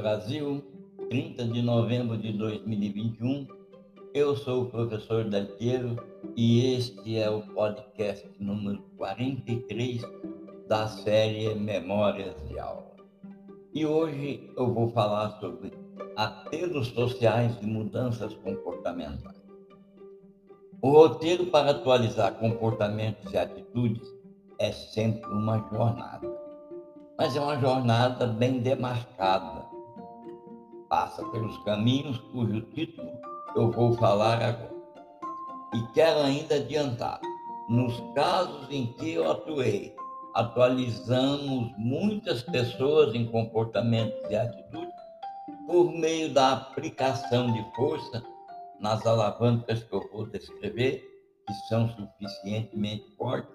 Brasil, 30 de novembro de 2021. Eu sou o professor Dalteiro e este é o podcast número 43 da série Memórias de Aula. E hoje eu vou falar sobre apelos sociais e mudanças comportamentais. O roteiro para atualizar comportamentos e atitudes é sempre uma jornada, mas é uma jornada bem demarcada. Passa pelos caminhos cujo título eu vou falar agora. E quero ainda adiantar: nos casos em que eu atuei, atualizamos muitas pessoas em comportamentos e atitudes por meio da aplicação de força nas alavancas que eu vou descrever, que são suficientemente fortes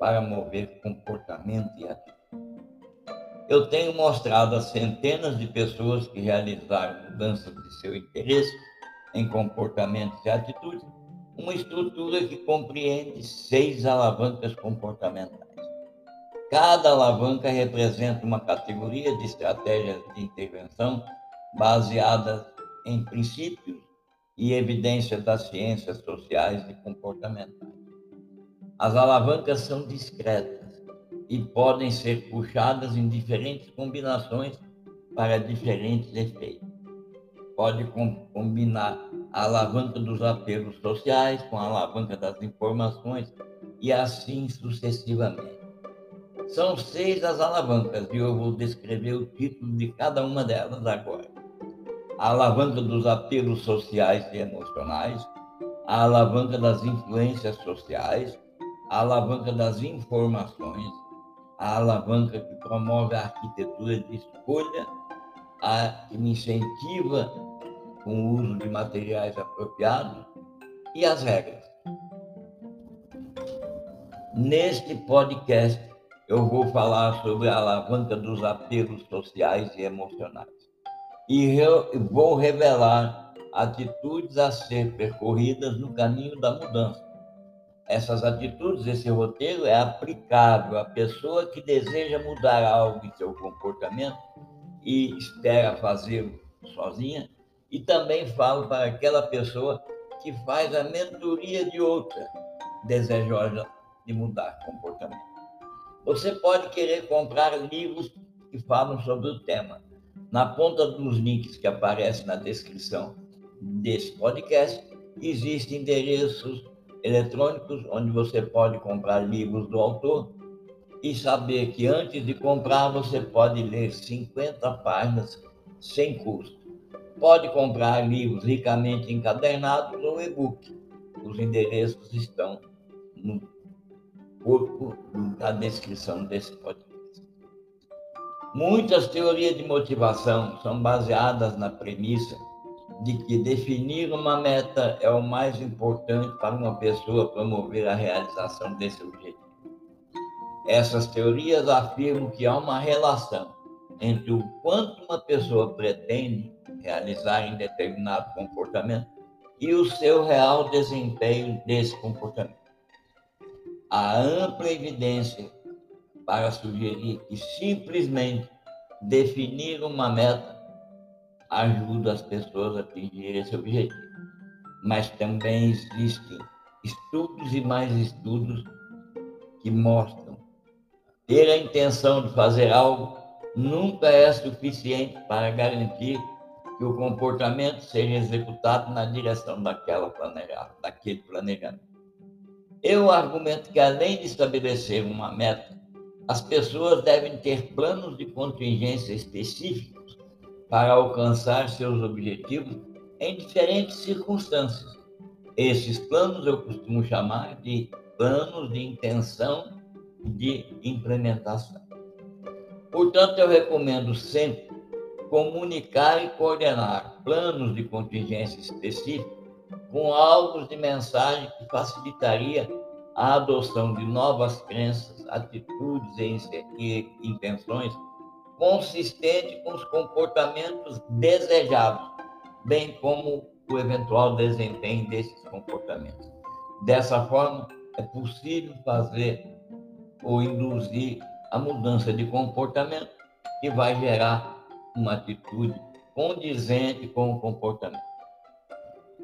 para mover comportamento e atitude. Eu tenho mostrado a centenas de pessoas que realizaram mudanças de seu interesse em comportamentos e atitudes uma estrutura que compreende seis alavancas comportamentais. Cada alavanca representa uma categoria de estratégias de intervenção baseadas em princípios e evidências das ciências sociais e comportamentais. As alavancas são discretas e podem ser puxadas em diferentes combinações para diferentes efeitos. Pode combinar a alavanca dos apelos sociais com a alavanca das informações e assim sucessivamente. São seis as alavancas e eu vou descrever o título de cada uma delas agora a alavanca dos apelos sociais e emocionais, a alavanca das influências sociais, a alavanca das informações, a alavanca que promove a arquitetura de escolha, a que incentiva com o uso de materiais apropriados e as regras. Neste podcast, eu vou falar sobre a alavanca dos apelos sociais e emocionais e vou revelar atitudes a ser percorridas no caminho da mudança. Essas atitudes, esse roteiro é aplicável à pessoa que deseja mudar algo em seu comportamento e espera fazê-lo sozinha, e também falo para aquela pessoa que faz a mentoria de outra desejosa de mudar comportamento. Você pode querer comprar livros que falam sobre o tema, na ponta dos links que aparecem na descrição desse podcast, existem endereços eletrônicos onde você pode comprar livros do autor e saber que antes de comprar você pode ler 50 páginas sem custo. Pode comprar livros ricamente encadernados ou e-book. Os endereços estão no corpo da descrição desse podcast. Muitas teorias de motivação são baseadas na premissa de que definir uma meta é o mais importante para uma pessoa promover a realização desse objetivo. Essas teorias afirmam que há uma relação entre o quanto uma pessoa pretende realizar em determinado comportamento e o seu real desempenho desse comportamento. Há ampla evidência para sugerir que simplesmente definir uma meta ajuda as pessoas a atingir esse objetivo. Mas também existem estudos e mais estudos que mostram ter a intenção de fazer algo nunca é suficiente para garantir que o comportamento seja executado na direção daquela planejada, daquele planejamento. Eu argumento que além de estabelecer uma meta as pessoas devem ter planos de contingência específicos para alcançar seus objetivos em diferentes circunstâncias. Esses planos eu costumo chamar de planos de intenção de implementação. Portanto, eu recomendo sempre comunicar e coordenar planos de contingência específicos com alvos de mensagem que facilitaria a adoção de novas crenças, atitudes e intenções consistentes com os comportamentos desejados, bem como o eventual desempenho desses comportamentos. Dessa forma, é possível fazer ou induzir a mudança de comportamento que vai gerar uma atitude condizente com o comportamento.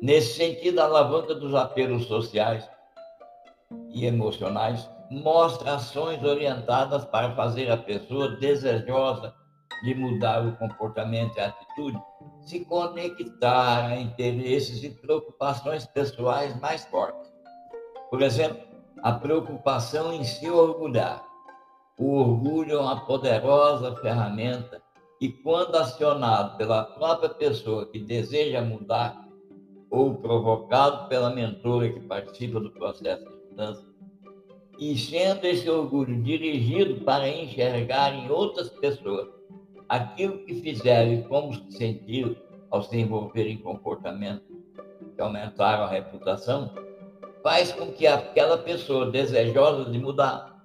Nesse sentido, a alavanca dos apelos sociais e emocionais mostra ações orientadas para fazer a pessoa desejosa de mudar o comportamento e atitude se conectar a interesses e preocupações pessoais mais fortes. Por exemplo, a preocupação em se orgulhar. O orgulho é uma poderosa ferramenta e, quando acionado pela própria pessoa que deseja mudar ou provocado pela mentora que participa do processo de mudança, e sendo esse orgulho dirigido para enxergar em outras pessoas aquilo que fizeram e como se sentiram ao se envolver em comportamentos que aumentaram a reputação, faz com que aquela pessoa desejosa de mudar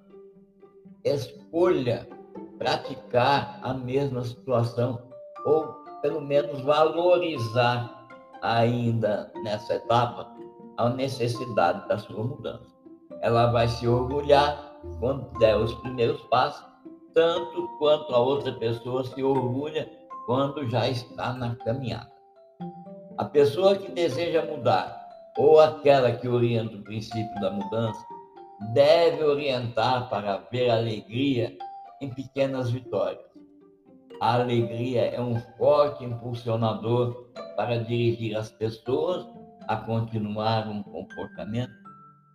escolha praticar a mesma situação ou pelo menos valorizar ainda nessa etapa a necessidade da sua mudança. Ela vai se orgulhar quando der os primeiros passos tanto quanto a outra pessoa se orgulha quando já está na caminhada. A pessoa que deseja mudar ou aquela que orienta o princípio da mudança deve orientar para ver alegria em pequenas vitórias. A alegria é um forte impulsionador para dirigir as pessoas a continuar um comportamento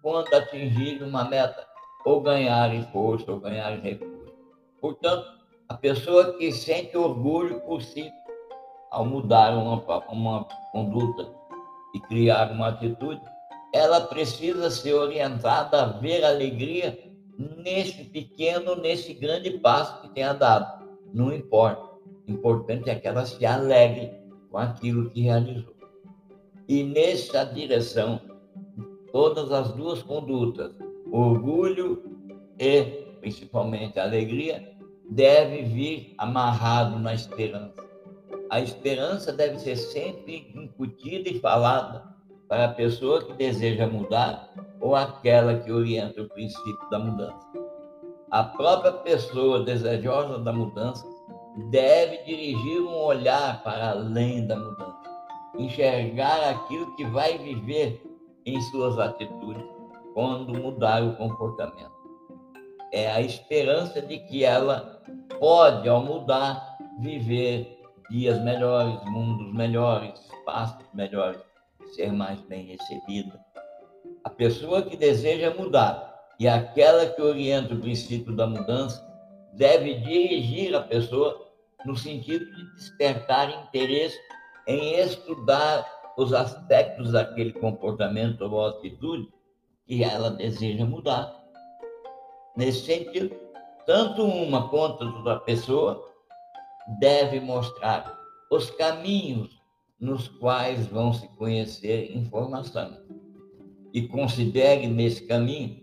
quando atingirem uma meta ou ganharem força ou ganharem recursos. Portanto, a pessoa que sente orgulho por si ao mudar uma, uma conduta e criar uma atitude, ela precisa ser orientada a ver alegria nesse pequeno, nesse grande passo que tenha dado. Não importa. O importante é que ela se alegre com aquilo que realizou. E nessa direção, todas as duas condutas, orgulho e principalmente alegria, deve vir amarrado na esperança. A esperança deve ser sempre incutida e falada para a pessoa que deseja mudar ou aquela que orienta o princípio da mudança. A própria pessoa desejosa da mudança deve dirigir um olhar para além da mudança, enxergar aquilo que vai viver em suas atitudes quando mudar o comportamento. É a esperança de que ela pode, ao mudar, viver dias melhores, mundos melhores, espaços melhores, ser mais bem recebida. A pessoa que deseja mudar e aquela que orienta o princípio da mudança deve dirigir a pessoa no sentido de despertar interesse em estudar os aspectos daquele comportamento ou atitude que ela deseja mudar. Nesse sentido, tanto uma quanto outra pessoa deve mostrar os caminhos nos quais vão se conhecer informação. E considere nesse caminho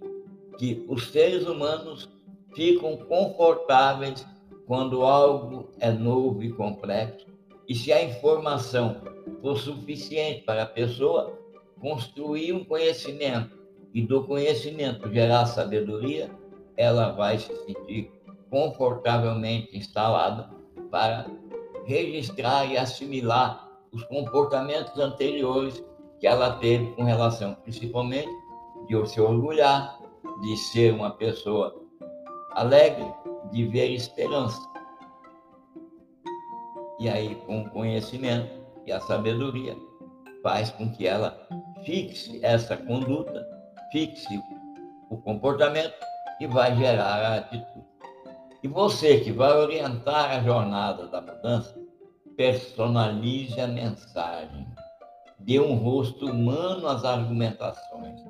que os seres humanos ficam confortáveis quando algo é novo e complexo, e se a informação for suficiente para a pessoa construir um conhecimento e do conhecimento gerar sabedoria, ela vai se sentir confortavelmente instalada para registrar e assimilar os comportamentos anteriores que ela teve com relação, principalmente, de se orgulhar, de ser uma pessoa alegre, de ver esperança. E aí, com o conhecimento e a sabedoria, faz com que ela fixe essa conduta, fixe o comportamento que vai gerar a atitude. E você que vai orientar a jornada da mudança, personalize a mensagem, dê um rosto humano às argumentações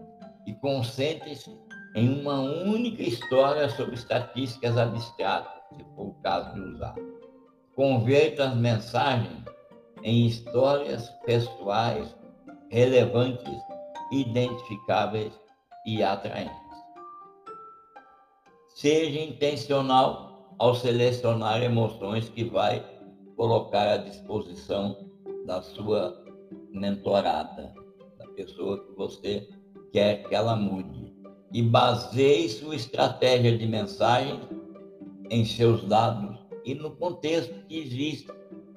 e concentre-se em uma única história sobre estatísticas abstratas, se for o caso de usar. Converta as mensagens em histórias pessoais relevantes, identificáveis e atraentes. Seja intencional ao selecionar emoções que vai colocar à disposição da sua mentorada, da pessoa que você quer que ela mude. E baseie sua estratégia de mensagem em seus dados e no contexto que existe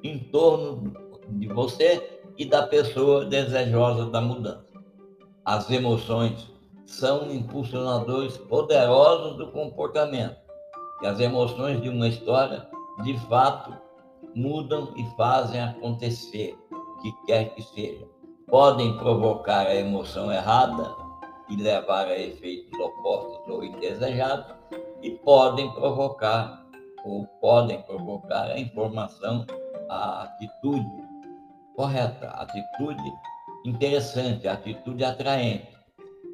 em torno de você e da pessoa desejosa da mudança. As emoções são impulsionadores poderosos do comportamento. E as emoções de uma história, de fato, mudam e fazem acontecer o que quer que seja. Podem provocar a emoção errada e levar a efeitos opostos ou indesejados, e podem provocar ou podem provocar a informação, a atitude correta, atitude interessante, atitude atraente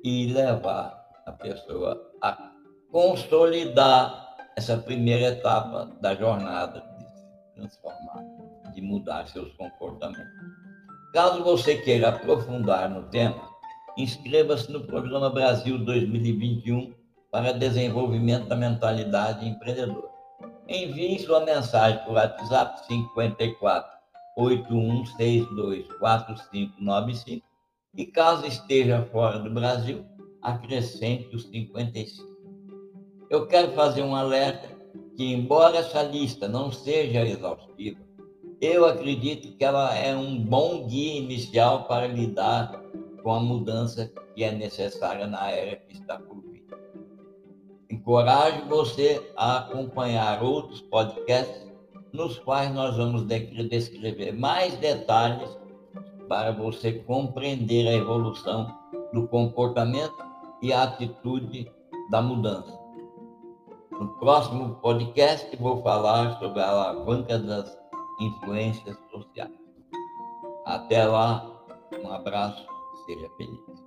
e levar a pessoa a consolidar essa primeira etapa da jornada de se transformar, de mudar seus comportamentos. Caso você queira aprofundar no tema, inscreva-se no Programa Brasil 2021 para desenvolvimento da mentalidade empreendedora. Envie sua mensagem por WhatsApp 54 8162 4595 e caso esteja fora do Brasil, acrescente os 55. Eu quero fazer um alerta que, embora essa lista não seja exaustiva, eu acredito que ela é um bom guia inicial para lidar com a mudança que é necessária na era que está por vir. Encorajo você a acompanhar outros podcasts nos quais nós vamos descrever mais detalhes para você compreender a evolução do comportamento e a atitude da mudança. No próximo podcast vou falar sobre a alavanca das influências sociais. Até lá, um abraço, seja feliz.